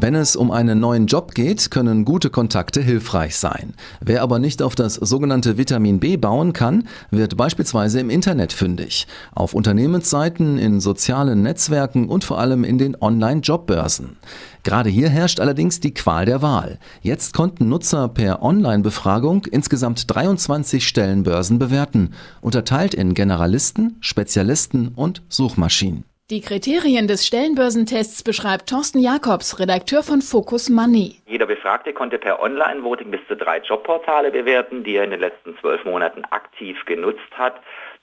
Wenn es um einen neuen Job geht, können gute Kontakte hilfreich sein. Wer aber nicht auf das sogenannte Vitamin B bauen kann, wird beispielsweise im Internet fündig. Auf Unternehmensseiten, in sozialen Netzwerken und vor allem in den Online-Jobbörsen. Gerade hier herrscht allerdings die Qual der Wahl. Jetzt konnten Nutzer per Online-Befragung insgesamt 23 Stellenbörsen bewerten, unterteilt in Generalisten, Spezialisten und Suchmaschinen. Die Kriterien des Stellenbörsentests beschreibt Thorsten Jakobs, Redakteur von Focus Money. Jeder Befragte konnte per Online-Voting bis zu drei Jobportale bewerten, die er in den letzten zwölf Monaten aktiv genutzt hat.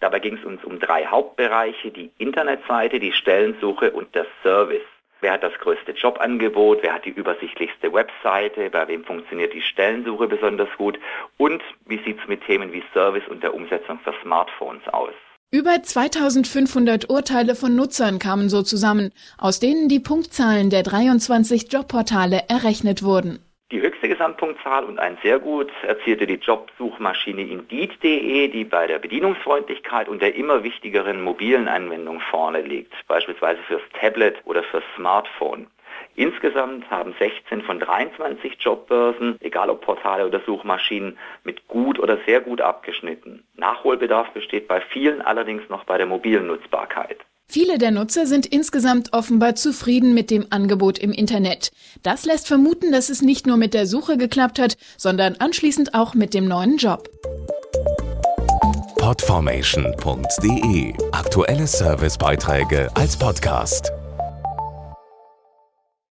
Dabei ging es uns um drei Hauptbereiche, die Internetseite, die Stellensuche und der Service. Wer hat das größte Jobangebot? Wer hat die übersichtlichste Webseite? Bei wem funktioniert die Stellensuche besonders gut? Und wie sieht es mit Themen wie Service und der Umsetzung für Smartphones aus? Über 2500 Urteile von Nutzern kamen so zusammen, aus denen die Punktzahlen der 23 Jobportale errechnet wurden. Die höchste Gesamtpunktzahl und ein sehr gut erzielte die Jobsuchmaschine Indeed.de, die bei der Bedienungsfreundlichkeit und der immer wichtigeren mobilen Anwendung vorne liegt, beispielsweise fürs Tablet oder fürs Smartphone. Insgesamt haben 16 von 23 Jobbörsen, egal ob Portale oder Suchmaschinen, mit gut oder sehr gut abgeschnitten. Nachholbedarf besteht bei vielen allerdings noch bei der mobilen Nutzbarkeit. Viele der Nutzer sind insgesamt offenbar zufrieden mit dem Angebot im Internet. Das lässt vermuten, dass es nicht nur mit der Suche geklappt hat, sondern anschließend auch mit dem neuen Job. Podformation.de Aktuelle Servicebeiträge als Podcast.